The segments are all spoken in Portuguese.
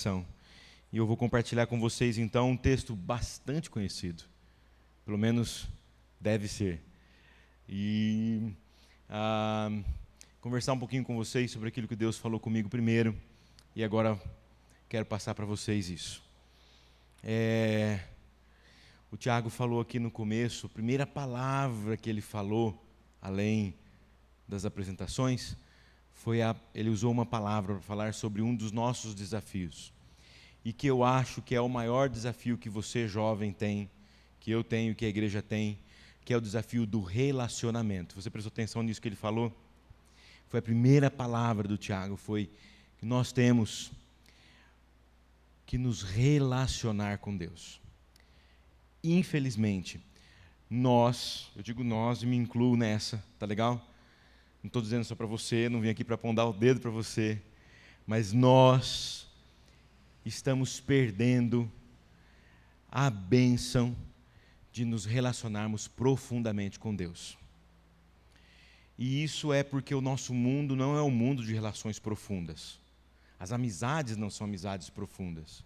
E eu vou compartilhar com vocês então um texto bastante conhecido. Pelo menos deve ser. E ah, conversar um pouquinho com vocês sobre aquilo que Deus falou comigo primeiro. E agora quero passar para vocês isso. É, o Tiago falou aqui no começo, a primeira palavra que ele falou, além das apresentações, foi a, ele usou uma palavra para falar sobre um dos nossos desafios. E que eu acho que é o maior desafio que você, jovem, tem, que eu tenho, que a igreja tem, que é o desafio do relacionamento. Você prestou atenção nisso que ele falou? Foi a primeira palavra do Tiago, foi que nós temos que nos relacionar com Deus. Infelizmente, nós, eu digo nós e me incluo nessa, tá legal? Não estou dizendo só para você, não vim aqui para apontar o dedo para você, mas nós estamos perdendo a bênção de nos relacionarmos profundamente com Deus. E isso é porque o nosso mundo não é um mundo de relações profundas. As amizades não são amizades profundas.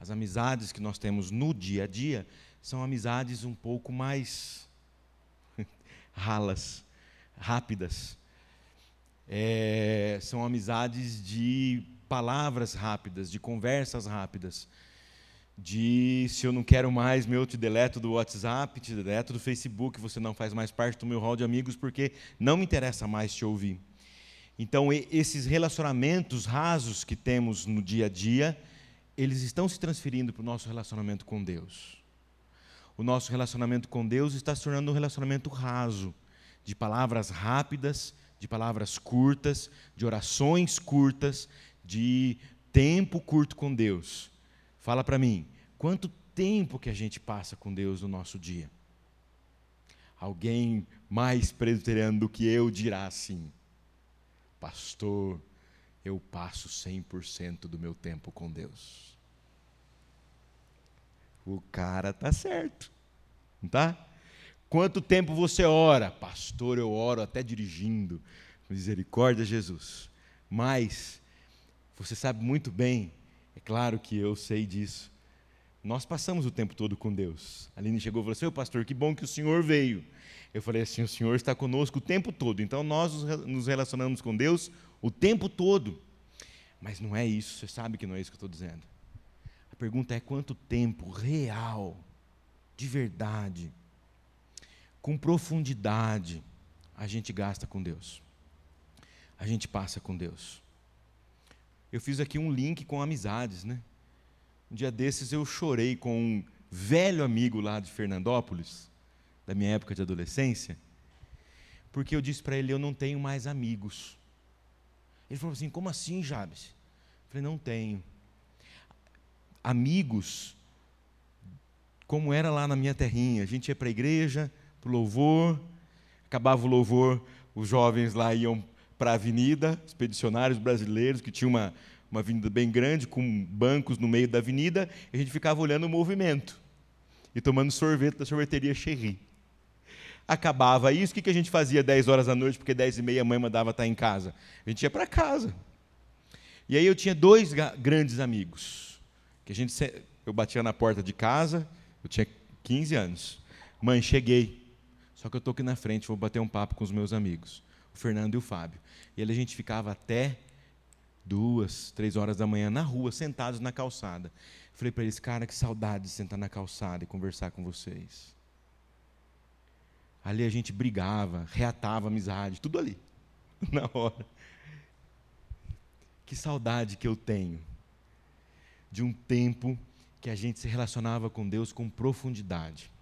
As amizades que nós temos no dia a dia são amizades um pouco mais ralas, rápidas. É, são amizades de palavras rápidas, de conversas rápidas. De se eu não quero mais, meu, te deleto do WhatsApp, te deleto do Facebook, você não faz mais parte do meu hall de amigos porque não me interessa mais te ouvir. Então, esses relacionamentos rasos que temos no dia a dia, eles estão se transferindo para o nosso relacionamento com Deus. O nosso relacionamento com Deus está se tornando um relacionamento raso de palavras rápidas, de palavras curtas, de orações curtas, de tempo curto com Deus. Fala para mim, quanto tempo que a gente passa com Deus no nosso dia? Alguém mais presbiteriano do que eu dirá assim: Pastor, eu passo 100% do meu tempo com Deus. O cara tá certo, não tá? Quanto tempo você ora? Pastor, eu oro até dirigindo. Misericórdia, Jesus. Mas, você sabe muito bem, é claro que eu sei disso. Nós passamos o tempo todo com Deus. A Aline chegou e falou assim: pastor, que bom que o senhor veio. Eu falei assim: o senhor está conosco o tempo todo. Então nós nos relacionamos com Deus o tempo todo. Mas não é isso, você sabe que não é isso que eu estou dizendo. A pergunta é: quanto tempo real, de verdade, com profundidade a gente gasta com Deus. A gente passa com Deus. Eu fiz aqui um link com amizades, né? Um dia desses eu chorei com um velho amigo lá de Fernandópolis, da minha época de adolescência, porque eu disse para ele: Eu não tenho mais amigos. Ele falou assim: Como assim, Jabes? Eu falei: Não tenho. Amigos, como era lá na minha terrinha, a gente ia para a igreja, para o louvor. Acabava o louvor, os jovens lá iam para a avenida, expedicionários brasileiros, que tinha uma, uma avenida bem grande, com bancos no meio da avenida, e a gente ficava olhando o movimento e tomando sorvete da sorveteria Cherry. Acabava isso, o que a gente fazia 10 horas da noite, porque 10 e meia a mãe mandava estar em casa? A gente ia para casa. E aí eu tinha dois grandes amigos, que a gente, eu batia na porta de casa, eu tinha 15 anos. Mãe, cheguei. Só que eu estou aqui na frente, vou bater um papo com os meus amigos, o Fernando e o Fábio. E ali a gente ficava até duas, três horas da manhã na rua, sentados na calçada. Falei para eles, cara, que saudade de sentar na calçada e conversar com vocês. Ali a gente brigava, reatava amizade, tudo ali, na hora. Que saudade que eu tenho de um tempo que a gente se relacionava com Deus com profundidade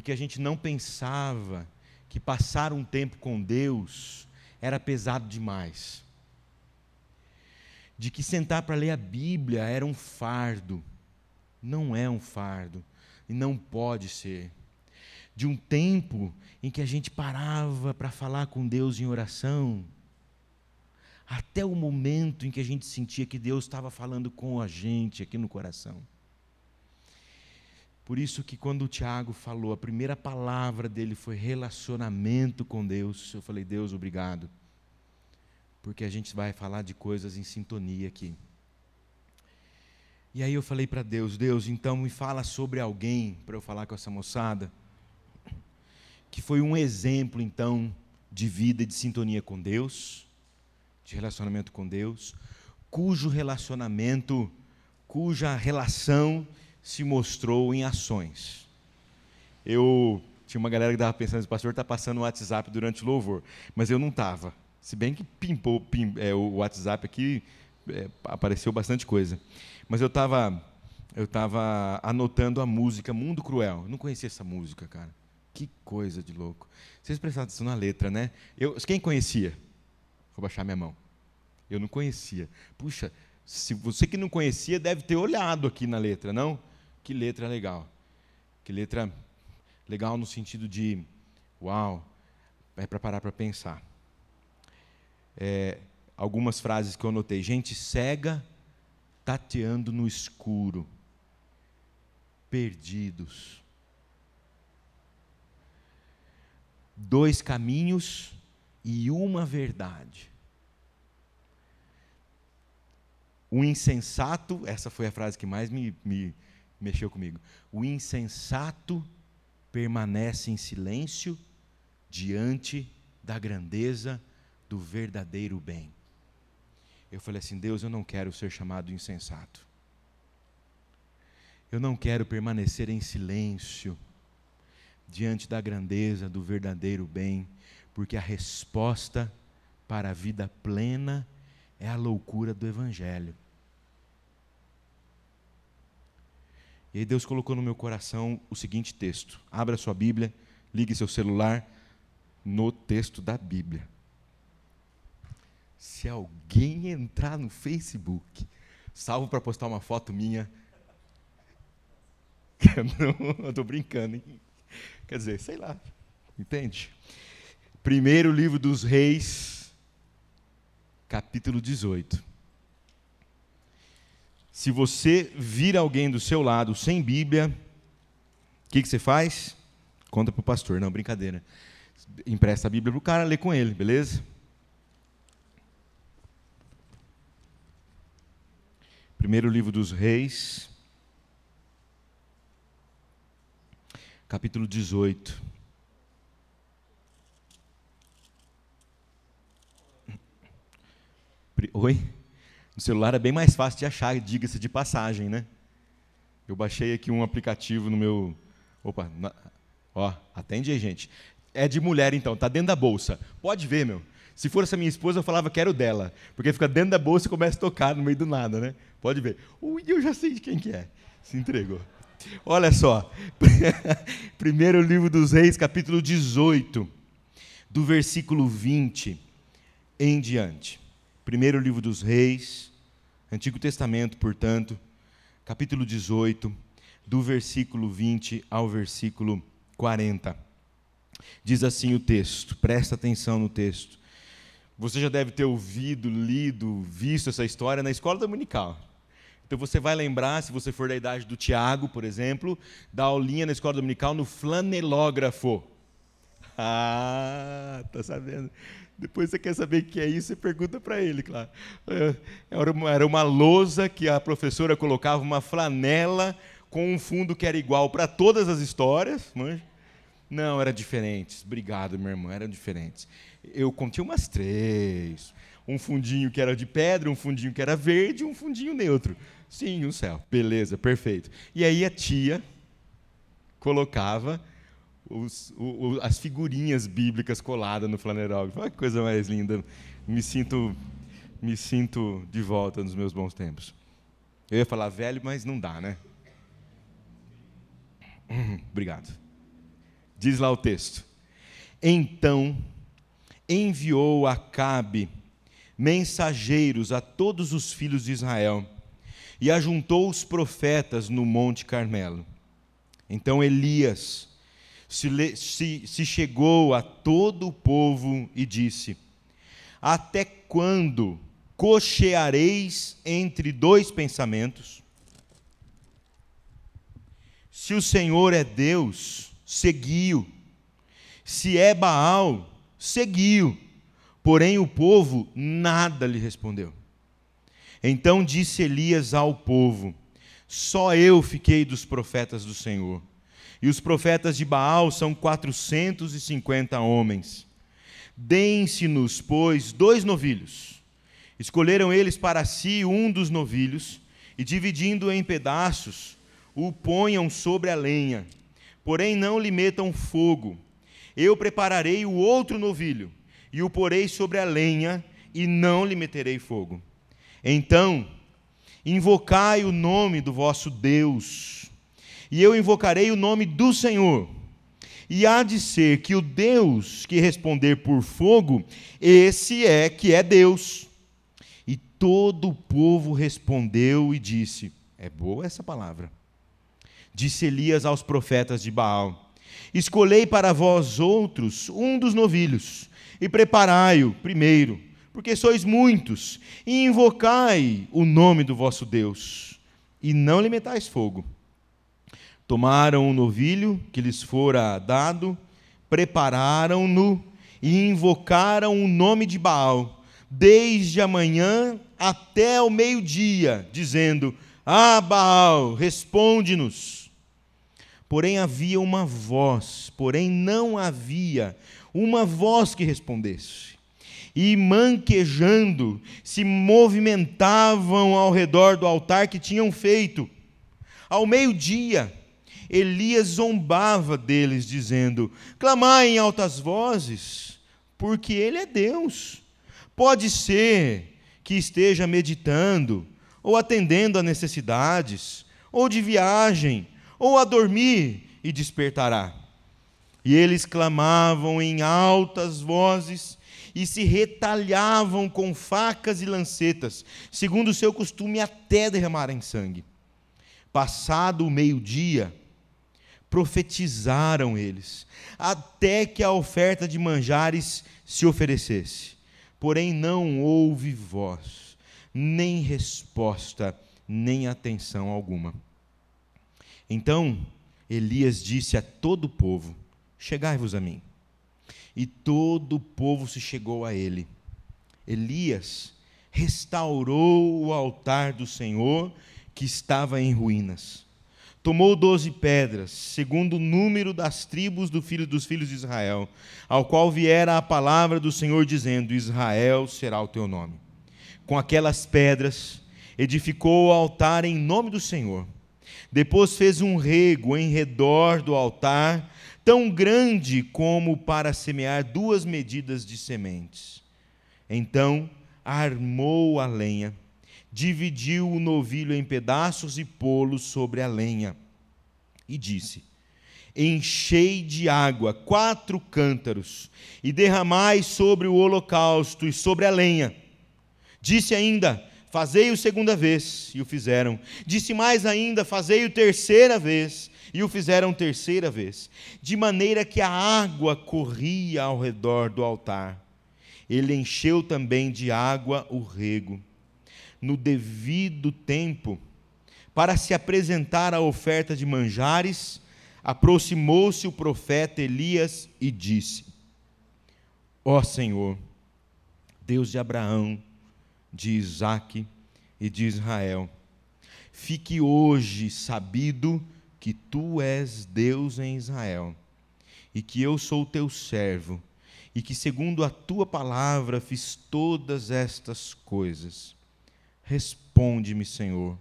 e que a gente não pensava que passar um tempo com Deus era pesado demais. De que sentar para ler a Bíblia era um fardo. Não é um fardo e não pode ser. De um tempo em que a gente parava para falar com Deus em oração, até o momento em que a gente sentia que Deus estava falando com a gente aqui no coração. Por isso que quando o Tiago falou, a primeira palavra dele foi relacionamento com Deus. Eu falei, Deus, obrigado. Porque a gente vai falar de coisas em sintonia aqui. E aí eu falei para Deus: Deus, então me fala sobre alguém para eu falar com essa moçada, que foi um exemplo, então, de vida de sintonia com Deus, de relacionamento com Deus, cujo relacionamento, cuja relação se mostrou em ações. Eu tinha uma galera que estava pensando, o pastor está passando o WhatsApp durante o louvor, mas eu não estava. Se bem que pimpou pim, é, o WhatsApp aqui, é, apareceu bastante coisa. Mas eu estava eu tava anotando a música Mundo Cruel. Eu não conhecia essa música, cara. Que coisa de louco. Vocês prestaram atenção na letra, né? Eu, quem conhecia? Vou baixar minha mão. Eu não conhecia. Puxa, se você que não conhecia deve ter olhado aqui na letra, não? Que letra legal. Que letra legal no sentido de, uau, é para parar para pensar. É, algumas frases que eu anotei. Gente cega tateando no escuro, perdidos. Dois caminhos e uma verdade. O insensato, essa foi a frase que mais me, me mexeu comigo. O insensato permanece em silêncio diante da grandeza do verdadeiro bem. Eu falei assim: Deus, eu não quero ser chamado insensato. Eu não quero permanecer em silêncio diante da grandeza do verdadeiro bem, porque a resposta para a vida plena é a loucura do Evangelho. E aí Deus colocou no meu coração o seguinte texto. Abra sua Bíblia, ligue seu celular no texto da Bíblia. Se alguém entrar no Facebook, salvo para postar uma foto minha. Não, eu estou brincando, hein? Quer dizer, sei lá, entende? Primeiro livro dos Reis, capítulo 18. Se você vir alguém do seu lado sem Bíblia, o que, que você faz? Conta para o pastor, não, brincadeira. Empresta a Bíblia para o cara, lê com ele, beleza? Primeiro livro dos Reis, capítulo 18. Oi? No celular é bem mais fácil de achar, diga-se de passagem, né? Eu baixei aqui um aplicativo no meu. Opa, na... ó, atende aí, gente. É de mulher, então, tá dentro da bolsa. Pode ver, meu. Se fosse a minha esposa, eu falava que era o dela. Porque fica dentro da bolsa e começa a tocar no meio do nada, né? Pode ver. Ui, eu já sei de quem que é. Se entregou. Olha só. Primeiro livro dos Reis, capítulo 18, do versículo 20 em diante. Primeiro livro dos Reis, Antigo Testamento, portanto, capítulo 18, do versículo 20 ao versículo 40. Diz assim o texto, presta atenção no texto. Você já deve ter ouvido, lido, visto essa história na escola dominical. Então você vai lembrar, se você for da idade do Tiago, por exemplo, da aulinha na escola dominical no flanelógrafo. Ah, tá sabendo? Depois você quer saber o que é isso, você pergunta para ele, claro. É, era uma, era uma lousa que a professora colocava uma flanela com um fundo que era igual para todas as histórias. Manja? Não, era diferentes. Obrigado, meu irmão, eram diferentes. Eu contei umas três. Um fundinho que era de pedra, um fundinho que era verde um fundinho neutro. Sim, o céu. Beleza, perfeito. E aí a tia colocava os, o, as figurinhas bíblicas coladas no flanerógrafo. Olha que coisa mais linda. Me sinto, me sinto de volta nos meus bons tempos. Eu ia falar velho, mas não dá, né? Obrigado. Diz lá o texto. Então enviou Acabe mensageiros a todos os filhos de Israel e ajuntou os profetas no Monte Carmelo. Então Elias, se, se, se chegou a todo o povo e disse: Até quando cocheareis entre dois pensamentos? Se o Senhor é Deus, seguiu. Se é Baal, seguiu. Porém o povo nada lhe respondeu. Então disse Elias ao povo: Só eu fiquei dos profetas do Senhor. E os profetas de Baal são quatrocentos e cinquenta homens. Deem-se-nos, pois, dois novilhos. Escolheram eles para si um dos novilhos, e dividindo-o em pedaços, o ponham sobre a lenha. Porém, não lhe metam fogo. Eu prepararei o outro novilho, e o porei sobre a lenha, e não lhe meterei fogo. Então, invocai o nome do vosso Deus e eu invocarei o nome do Senhor. E há de ser que o Deus que responder por fogo, esse é que é Deus. E todo o povo respondeu e disse: É boa essa palavra. Disse Elias aos profetas de Baal: Escolhei para vós outros um dos novilhos, e preparai-o primeiro, porque sois muitos, e invocai o nome do vosso Deus, e não lhe metais fogo Tomaram o novilho que lhes fora dado, prepararam-no e invocaram o nome de Baal, desde a manhã até o meio-dia, dizendo: Ah, Baal, responde-nos. Porém havia uma voz, porém não havia uma voz que respondesse. E manquejando, se movimentavam ao redor do altar que tinham feito. Ao meio-dia, Elias zombava deles, dizendo: Clamai em altas vozes, porque ele é Deus. Pode ser que esteja meditando, ou atendendo a necessidades, ou de viagem, ou a dormir e despertará. E eles clamavam em altas vozes e se retalhavam com facas e lancetas, segundo o seu costume, até derramarem sangue. Passado o meio-dia, profetizaram eles, até que a oferta de manjares se oferecesse. Porém, não houve voz, nem resposta, nem atenção alguma. Então Elias disse a todo o povo: Chegai-vos a mim. E todo o povo se chegou a ele. Elias restaurou o altar do Senhor que estava em ruínas tomou doze pedras, segundo o número das tribos do filho dos filhos de Israel, ao qual viera a palavra do Senhor dizendo: Israel será o teu nome. Com aquelas pedras edificou o altar em nome do Senhor. Depois fez um rego em redor do altar, tão grande como para semear duas medidas de sementes. Então armou a lenha dividiu o novilho em pedaços e pô-los sobre a lenha. E disse: Enchei de água quatro cântaros e derramai sobre o holocausto e sobre a lenha. Disse ainda: Fazei-o segunda vez, e o fizeram. Disse mais ainda: Fazei-o terceira vez, e o fizeram terceira vez, de maneira que a água corria ao redor do altar. Ele encheu também de água o rego no devido tempo, para se apresentar a oferta de manjares, aproximou-se o profeta Elias e disse: Ó Senhor, Deus de Abraão, de Isaque e de Israel, fique hoje sabido que tu és Deus em Israel, e que eu sou teu servo, e que segundo a tua palavra fiz todas estas coisas. Responde-me, Senhor,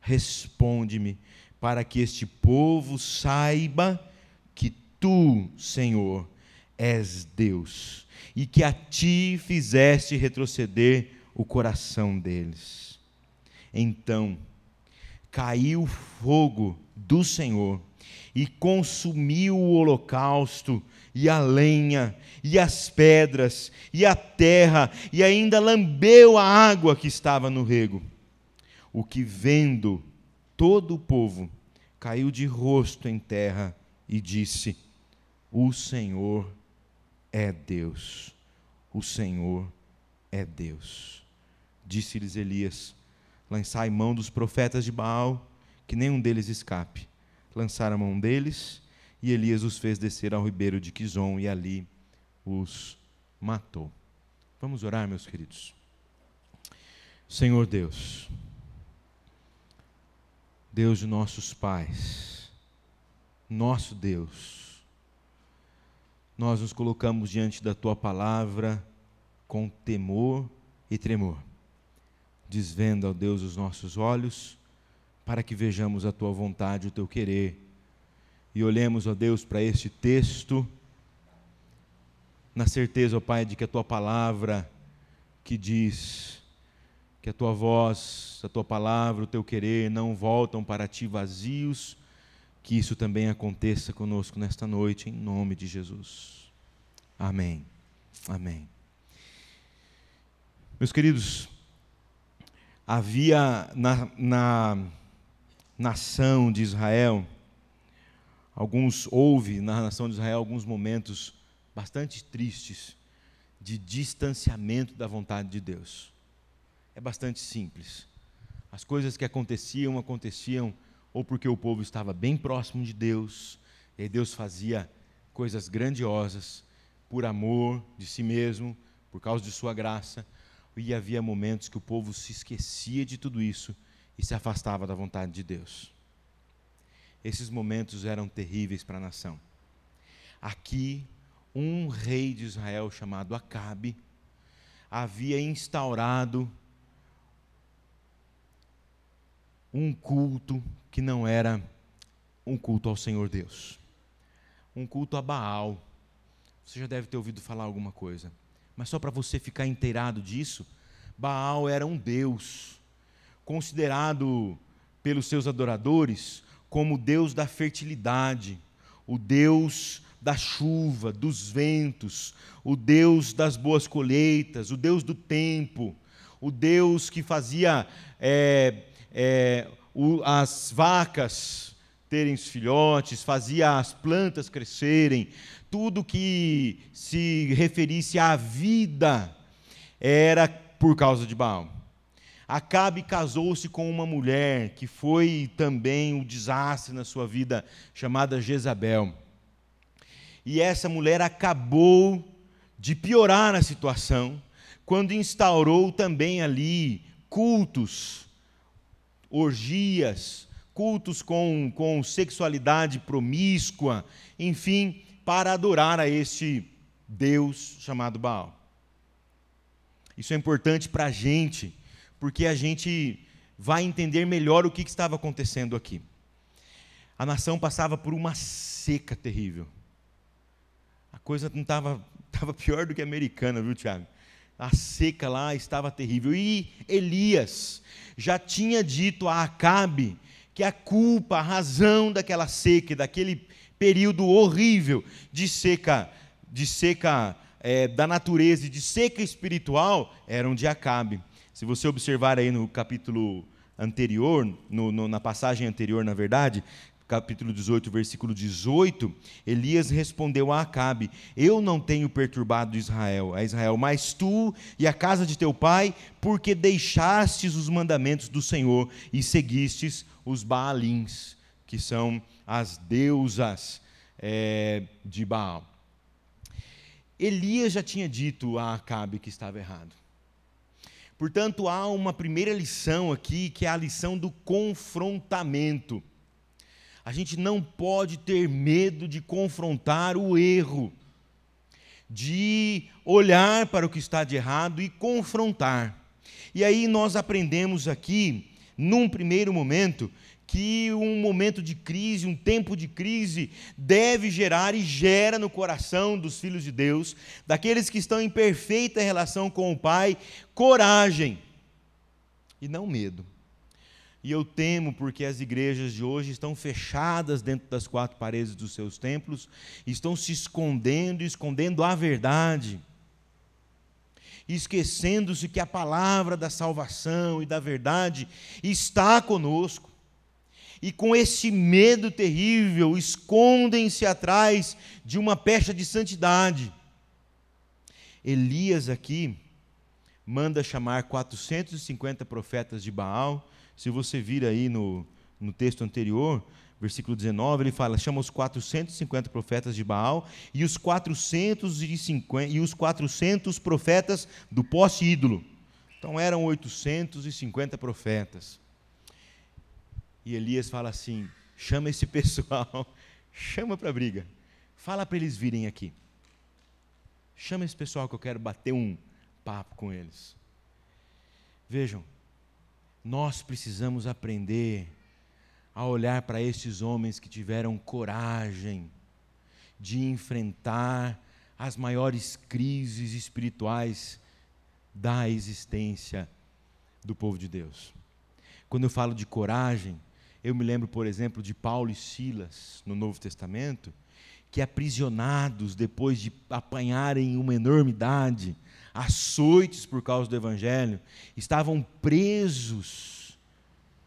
responde-me, para que este povo saiba que tu, Senhor, és Deus e que a ti fizeste retroceder o coração deles. Então caiu fogo do Senhor e consumiu o holocausto e a lenha, e as pedras, e a terra, e ainda lambeu a água que estava no rego. O que vendo todo o povo caiu de rosto em terra e disse: O Senhor é Deus, o Senhor é Deus. Disse-lhes Elias: Lançai mão dos profetas de Baal, que nenhum deles escape. Lançaram a mão deles e Elias os fez descer ao ribeiro de Quizon e ali os matou. Vamos orar, meus queridos. Senhor Deus, Deus de nossos pais, nosso Deus, nós nos colocamos diante da tua palavra com temor e tremor, desvenda, ó Deus, os nossos olhos, para que vejamos a tua vontade, o teu querer, e olhemos, ó Deus, para este texto, na certeza, ó Pai, de que a tua palavra que diz que a tua voz, a tua palavra, o teu querer não voltam para ti vazios, que isso também aconteça conosco nesta noite, em nome de Jesus. Amém. Amém. Meus queridos, havia na, na nação de Israel, alguns houve na nação de Israel alguns momentos bastante tristes de distanciamento da vontade de Deus é bastante simples. As coisas que aconteciam, aconteciam ou porque o povo estava bem próximo de Deus, e Deus fazia coisas grandiosas por amor de si mesmo, por causa de sua graça, e havia momentos que o povo se esquecia de tudo isso e se afastava da vontade de Deus. Esses momentos eram terríveis para a nação. Aqui, um rei de Israel chamado Acabe havia instaurado um culto que não era um culto ao Senhor Deus, um culto a Baal. Você já deve ter ouvido falar alguma coisa, mas só para você ficar inteirado disso, Baal era um deus, considerado pelos seus adoradores como o deus da fertilidade, o deus da chuva, dos ventos, o deus das boas colheitas, o deus do tempo, o deus que fazia é, é, o, as vacas terem os filhotes, fazia as plantas crescerem, tudo que se referisse à vida era por causa de Baal. Acabe casou-se com uma mulher que foi também um desastre na sua vida, chamada Jezabel. E essa mulher acabou de piorar a situação quando instaurou também ali cultos orgias, cultos com, com sexualidade promíscua, enfim, para adorar a este Deus chamado Baal. Isso é importante para a gente, porque a gente vai entender melhor o que, que estava acontecendo aqui. A nação passava por uma seca terrível. A coisa não estava estava pior do que americana, viu, Tiago? A seca lá estava terrível. E Elias já tinha dito a Acabe que a culpa, a razão daquela seca, daquele período horrível de seca, de seca é, da natureza e de seca espiritual, eram de Acabe. Se você observar aí no capítulo anterior, no, no, na passagem anterior, na verdade, capítulo 18, versículo 18, Elias respondeu a Acabe: Eu não tenho perturbado Israel, a Israel, mas tu e a casa de teu pai, porque deixastes os mandamentos do Senhor e seguistes os Baalins, que são as deusas é, de Baal. Elias já tinha dito a Acabe que estava errado. Portanto, há uma primeira lição aqui, que é a lição do confrontamento. A gente não pode ter medo de confrontar o erro, de olhar para o que está de errado e confrontar. E aí nós aprendemos aqui, num primeiro momento, que um momento de crise, um tempo de crise, deve gerar e gera no coração dos filhos de Deus, daqueles que estão em perfeita relação com o Pai, coragem e não medo. E eu temo porque as igrejas de hoje estão fechadas dentro das quatro paredes dos seus templos, estão se escondendo, escondendo a verdade, esquecendo-se que a palavra da salvação e da verdade está conosco. E com esse medo terrível, escondem-se atrás de uma pecha de santidade. Elias aqui manda chamar 450 profetas de Baal se você vir aí no, no texto anterior, versículo 19, ele fala: chama os 450 profetas de Baal e os 450 e os 400 profetas do poste ídolo. Então eram 850 profetas. E Elias fala assim: chama esse pessoal, chama para a briga, fala para eles virem aqui. Chama esse pessoal que eu quero bater um papo com eles. Vejam, nós precisamos aprender a olhar para esses homens que tiveram coragem de enfrentar as maiores crises espirituais da existência do povo de Deus. Quando eu falo de coragem, eu me lembro, por exemplo, de Paulo e Silas no Novo Testamento, que aprisionados depois de apanharem uma enormidade, açoites por causa do Evangelho, estavam presos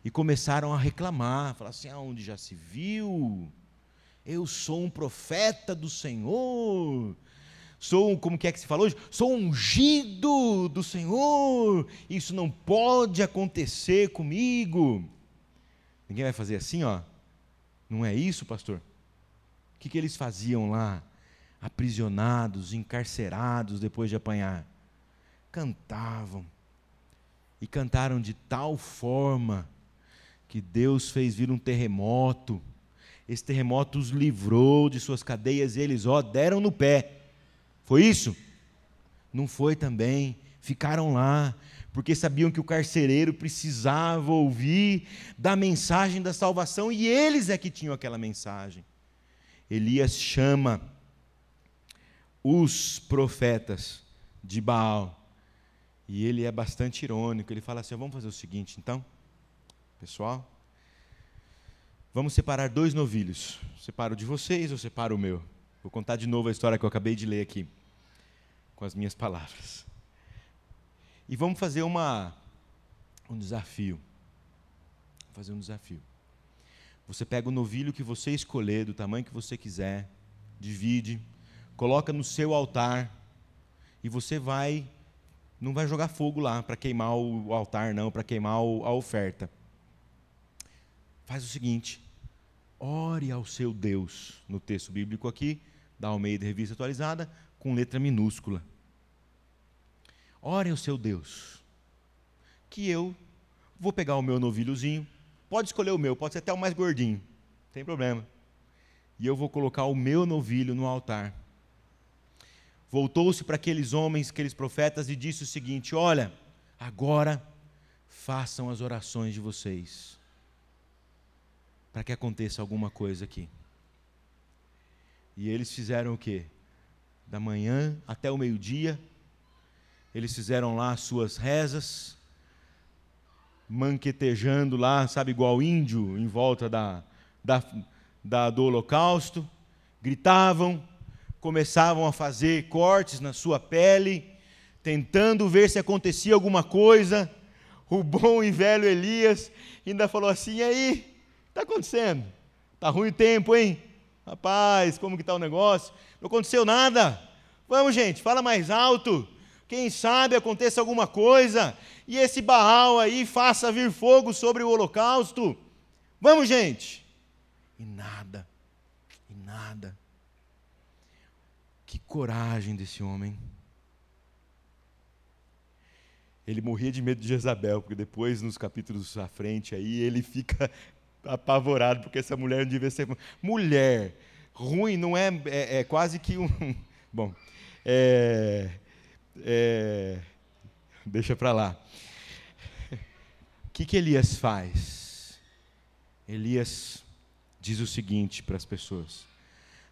e começaram a reclamar, falar assim: aonde já se viu? Eu sou um profeta do Senhor. Sou, como que é que se falou hoje? Sou ungido do Senhor. Isso não pode acontecer comigo. Ninguém vai fazer assim, ó. Não é isso, pastor? O que, que eles faziam lá? Aprisionados, encarcerados depois de apanhar. Cantavam. E cantaram de tal forma que Deus fez vir um terremoto. Esse terremoto os livrou de suas cadeias e eles, ó, deram no pé. Foi isso? Não foi também. Ficaram lá, porque sabiam que o carcereiro precisava ouvir da mensagem da salvação e eles é que tinham aquela mensagem. Elias chama os profetas de Baal. E ele é bastante irônico. Ele fala assim: vamos fazer o seguinte, então, pessoal. Vamos separar dois novilhos. Separo de vocês ou separo o meu? Vou contar de novo a história que eu acabei de ler aqui, com as minhas palavras. E vamos fazer uma, um desafio. Vamos fazer um desafio. Você pega o novilho que você escolher, do tamanho que você quiser, divide, coloca no seu altar e você vai não vai jogar fogo lá para queimar o altar não, para queimar a oferta. Faz o seguinte: ore ao seu Deus no texto bíblico aqui, da Almeida Revista Atualizada, com letra minúscula. Ore ao seu Deus, que eu vou pegar o meu novilhozinho, Pode escolher o meu, pode ser até o mais gordinho, não tem problema. E eu vou colocar o meu novilho no altar. Voltou-se para aqueles homens, aqueles profetas, e disse o seguinte: Olha, agora façam as orações de vocês, para que aconteça alguma coisa aqui. E eles fizeram o quê? Da manhã até o meio-dia, eles fizeram lá as suas rezas, manquetejando lá, sabe, igual índio, em volta da, da, da, do holocausto, gritavam, começavam a fazer cortes na sua pele, tentando ver se acontecia alguma coisa. O bom e velho Elias ainda falou assim: e aí, está acontecendo? Está ruim o tempo, hein? Rapaz, como que está o negócio? Não aconteceu nada. Vamos, gente, fala mais alto. Quem sabe aconteça alguma coisa e esse Baal aí faça vir fogo sobre o holocausto. Vamos, gente. E nada, e nada. Que coragem desse homem. Ele morria de medo de Jezabel, porque depois, nos capítulos à frente, aí ele fica apavorado, porque essa mulher não devia ser. Mulher, ruim, não é, é, é quase que um. Bom, é, é, deixa para lá. O que, que Elias faz? Elias diz o seguinte para as pessoas: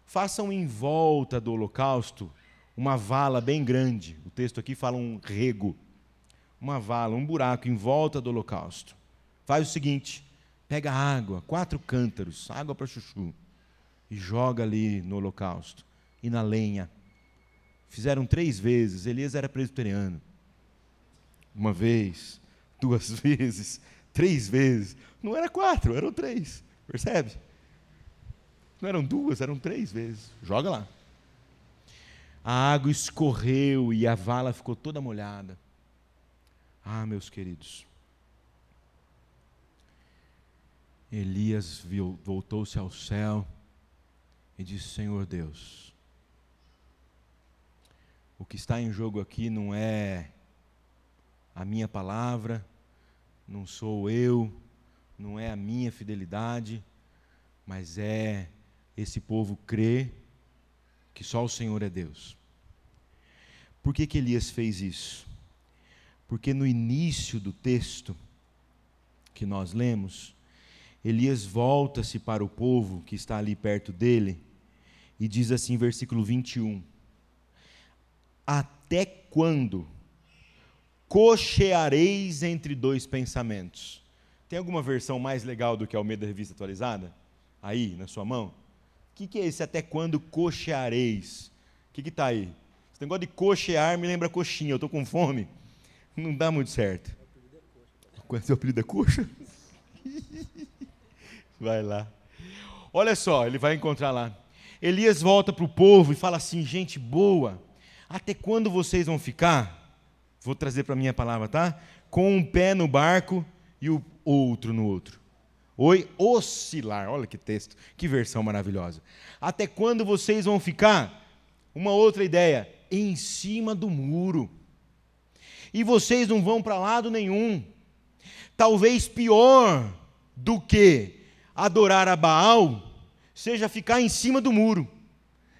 façam em volta do holocausto uma vala bem grande. O texto aqui fala um rego, uma vala, um buraco em volta do holocausto. Faz o seguinte: pega água, quatro cântaros, água para chuchu, e joga ali no holocausto e na lenha. Fizeram três vezes. Elias era presbiteriano. Uma vez, duas vezes, três vezes. Não era quatro, eram três. Percebe? Não eram duas, eram três vezes. Joga lá. A água escorreu e a vala ficou toda molhada. Ah, meus queridos. Elias voltou-se ao céu e disse: Senhor Deus, o que está em jogo aqui não é a minha palavra, não sou eu, não é a minha fidelidade, mas é esse povo crer que só o Senhor é Deus. Por que, que Elias fez isso? Porque no início do texto que nós lemos, Elias volta-se para o povo que está ali perto dele e diz assim, versículo 21: Até quando cocheareis entre dois pensamentos? Tem alguma versão mais legal do que a Almeida Revista Atualizada? Aí, na sua mão? O que, que é esse até quando cocheareis? O que está aí? Esse negócio de cochear me lembra coxinha, eu estou com fome. Não dá muito certo. Seu apelido é coxa? Vai lá. Olha só, ele vai encontrar lá. Elias volta para o povo e fala assim: gente boa, até quando vocês vão ficar? Vou trazer para a minha palavra, tá? Com um pé no barco e o outro no outro. Oi, oscilar. Olha que texto, que versão maravilhosa. Até quando vocês vão ficar? Uma outra ideia, em cima do muro. E vocês não vão para lado nenhum. Talvez pior do que adorar a Baal seja ficar em cima do muro.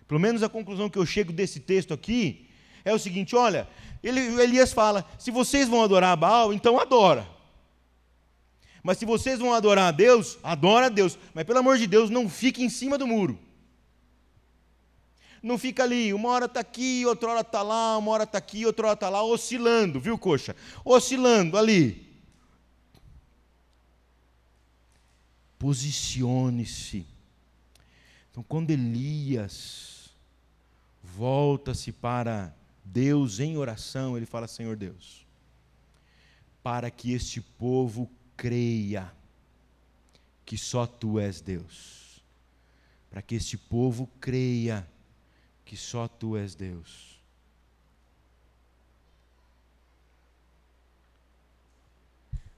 Pelo menos a conclusão que eu chego desse texto aqui é o seguinte: olha, ele, Elias fala: se vocês vão adorar a Baal, então adora. Mas se vocês vão adorar a Deus, adora a Deus. Mas pelo amor de Deus, não fique em cima do muro. Não fica ali, uma hora está aqui, outra hora está lá, uma hora está aqui, outra hora está lá, oscilando, viu, coxa? Oscilando ali. Posicione-se então, quando Elias volta-se para Deus em oração, ele fala: Senhor Deus, para que este povo creia que só tu és Deus, para que este povo creia que só tu és Deus.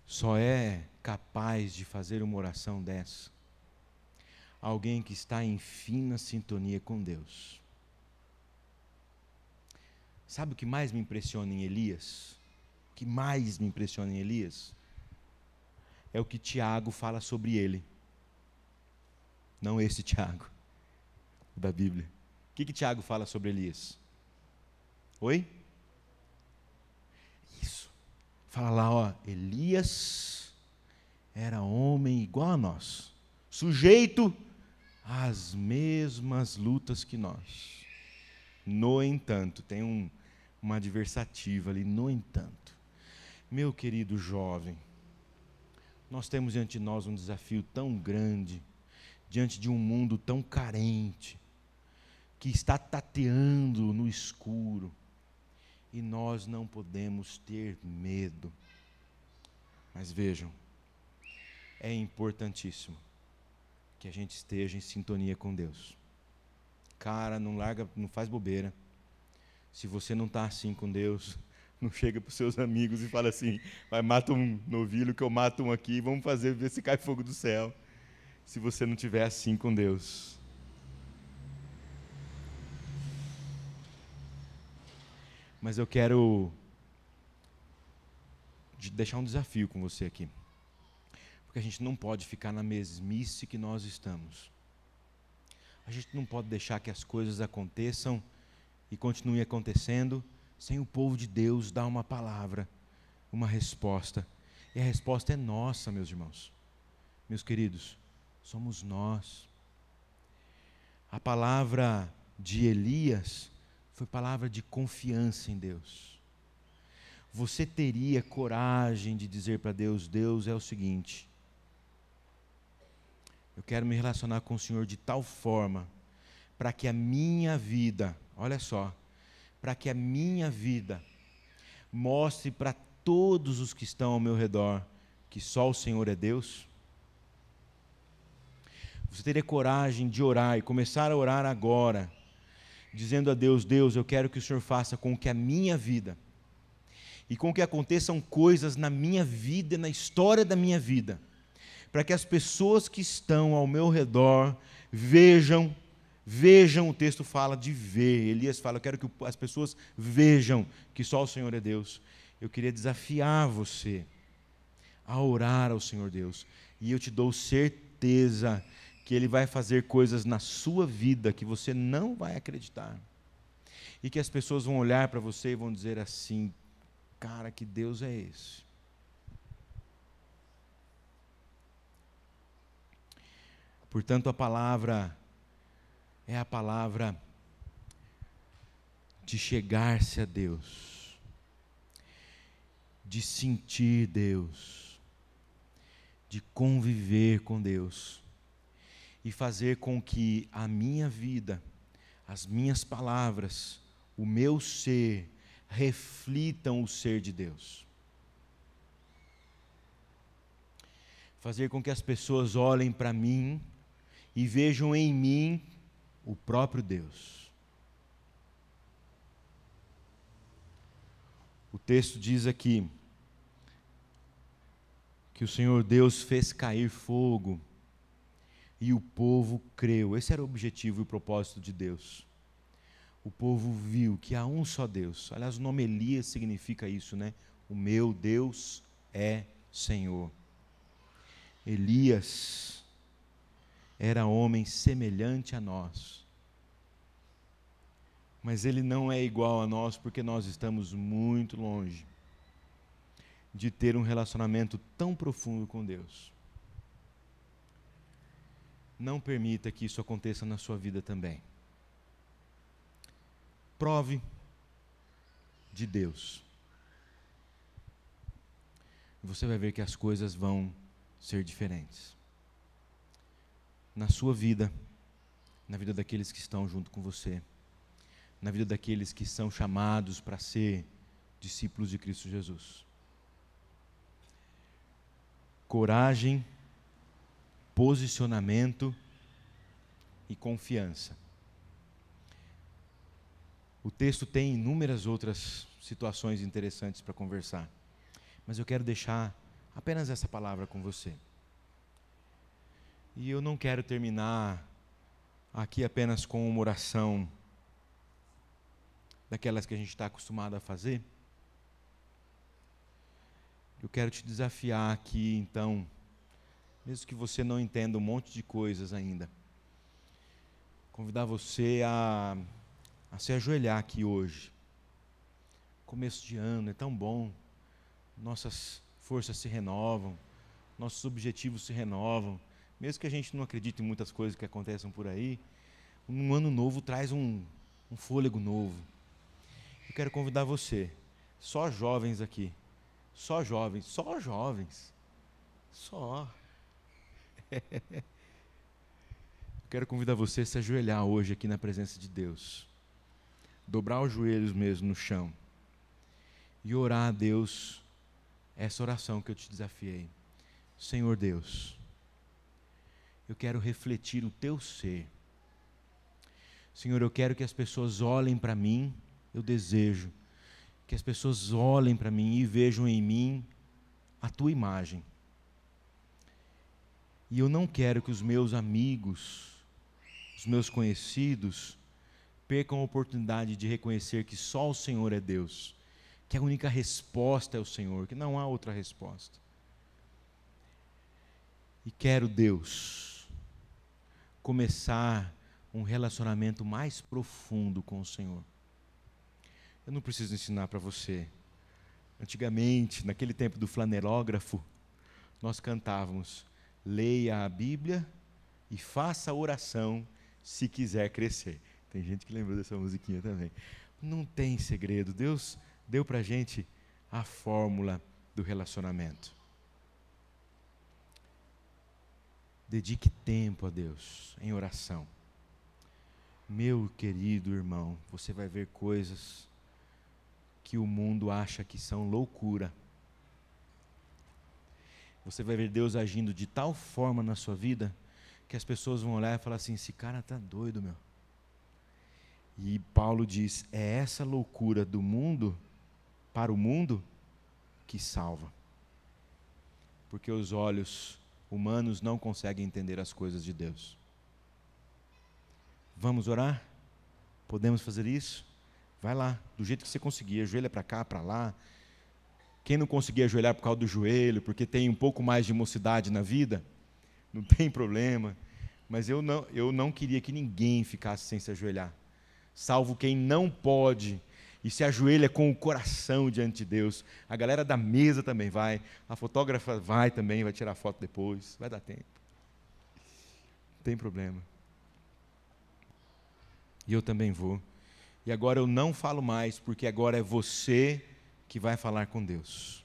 Só é capaz de fazer uma oração dessa alguém que está em fina sintonia com Deus. Sabe o que mais me impressiona em Elias? O que mais me impressiona em Elias? É o que Tiago fala sobre ele. Não esse Tiago, da Bíblia. O que, que Tiago fala sobre Elias? Oi? Isso. Fala lá, ó. Elias era homem igual a nós, sujeito as mesmas lutas que nós. No entanto, tem um, uma adversativa ali, no entanto. Meu querido jovem, nós temos diante de nós um desafio tão grande, diante de um mundo tão carente, que está tateando no escuro, e nós não podemos ter medo. Mas vejam, é importantíssimo que a gente esteja em sintonia com Deus. Cara, não larga, não faz bobeira. Se você não está assim com Deus, não chega para os seus amigos e fala assim: vai, mata um novilho que eu mato um aqui, vamos fazer, ver se cai fogo do céu. Se você não estiver assim com Deus. Mas eu quero deixar um desafio com você aqui porque a gente não pode ficar na mesmice que nós estamos. A gente não pode deixar que as coisas aconteçam e continuem acontecendo sem o povo de Deus dar uma palavra, uma resposta. E a resposta é nossa, meus irmãos. Meus queridos, somos nós. A palavra de Elias foi palavra de confiança em Deus. Você teria coragem de dizer para Deus: Deus é o seguinte, eu quero me relacionar com o Senhor de tal forma para que a minha vida, olha só, para que a minha vida mostre para todos os que estão ao meu redor que só o Senhor é Deus? Você teria coragem de orar e começar a orar agora, dizendo a Deus: Deus, eu quero que o Senhor faça com que a minha vida e com que aconteçam coisas na minha vida, na história da minha vida, para que as pessoas que estão ao meu redor vejam, vejam, o texto fala de ver. Elias fala: Eu quero que as pessoas vejam que só o Senhor é Deus. Eu queria desafiar você a orar ao Senhor Deus, E eu te dou certeza que Ele vai fazer coisas na sua vida que você não vai acreditar. E que as pessoas vão olhar para você e vão dizer assim: cara, que Deus é esse? Portanto, a palavra é a palavra de chegar-se a Deus, de sentir Deus, de conviver com Deus e fazer com que a minha vida, as minhas palavras, o meu ser reflitam o ser de Deus. Fazer com que as pessoas olhem para mim e vejam em mim o próprio Deus. O texto diz aqui que o Senhor Deus fez cair fogo e o povo creu. Esse era o objetivo e o propósito de Deus. O povo viu que há um só Deus. Aliás, o nome Elias significa isso, né? O meu Deus é Senhor. Elias era homem semelhante a nós. Mas ele não é igual a nós porque nós estamos muito longe de ter um relacionamento tão profundo com Deus. Não permita que isso aconteça na sua vida também. Prove de Deus. Você vai ver que as coisas vão ser diferentes na sua vida, na vida daqueles que estão junto com você, na vida daqueles que são chamados para ser discípulos de Cristo Jesus. Coragem, posicionamento e confiança. O texto tem inúmeras outras situações interessantes para conversar, mas eu quero deixar apenas essa palavra com você. E eu não quero terminar aqui apenas com uma oração daquelas que a gente está acostumado a fazer. Eu quero te desafiar aqui, então, mesmo que você não entenda um monte de coisas ainda, convidar você a, a se ajoelhar aqui hoje. Começo de ano é tão bom, nossas forças se renovam, nossos objetivos se renovam mesmo que a gente não acredite em muitas coisas que acontecem por aí, um ano novo traz um, um fôlego novo. Eu quero convidar você, só jovens aqui, só jovens, só jovens, só. Eu quero convidar você a se ajoelhar hoje aqui na presença de Deus, dobrar os joelhos mesmo no chão e orar a Deus essa oração que eu te desafiei. Senhor Deus, eu quero refletir o teu ser. Senhor, eu quero que as pessoas olhem para mim, eu desejo que as pessoas olhem para mim e vejam em mim a tua imagem. E eu não quero que os meus amigos, os meus conhecidos, percam a oportunidade de reconhecer que só o Senhor é Deus, que a única resposta é o Senhor, que não há outra resposta. E quero, Deus, começar um relacionamento mais profundo com o Senhor. Eu não preciso ensinar para você. Antigamente, naquele tempo do flanelógrafo, nós cantávamos: leia a Bíblia e faça oração se quiser crescer. Tem gente que lembrou dessa musiquinha também. Não tem segredo. Deus deu para gente a fórmula do relacionamento. Dedique tempo a Deus em oração. Meu querido irmão, você vai ver coisas que o mundo acha que são loucura. Você vai ver Deus agindo de tal forma na sua vida que as pessoas vão olhar e falar assim: esse cara está doido, meu. E Paulo diz: é essa loucura do mundo para o mundo que salva. Porque os olhos humanos não conseguem entender as coisas de Deus. Vamos orar? Podemos fazer isso? Vai lá, do jeito que você conseguir, ajoelha para cá, para lá. Quem não conseguir ajoelhar por causa do joelho, porque tem um pouco mais de mocidade na vida, não tem problema. Mas eu não, eu não queria que ninguém ficasse sem se ajoelhar, salvo quem não pode e se ajoelha com o coração diante de Deus. A galera da mesa também vai, a fotógrafa vai também, vai tirar foto depois, vai dar tempo. Não tem problema. E eu também vou. E agora eu não falo mais, porque agora é você que vai falar com Deus.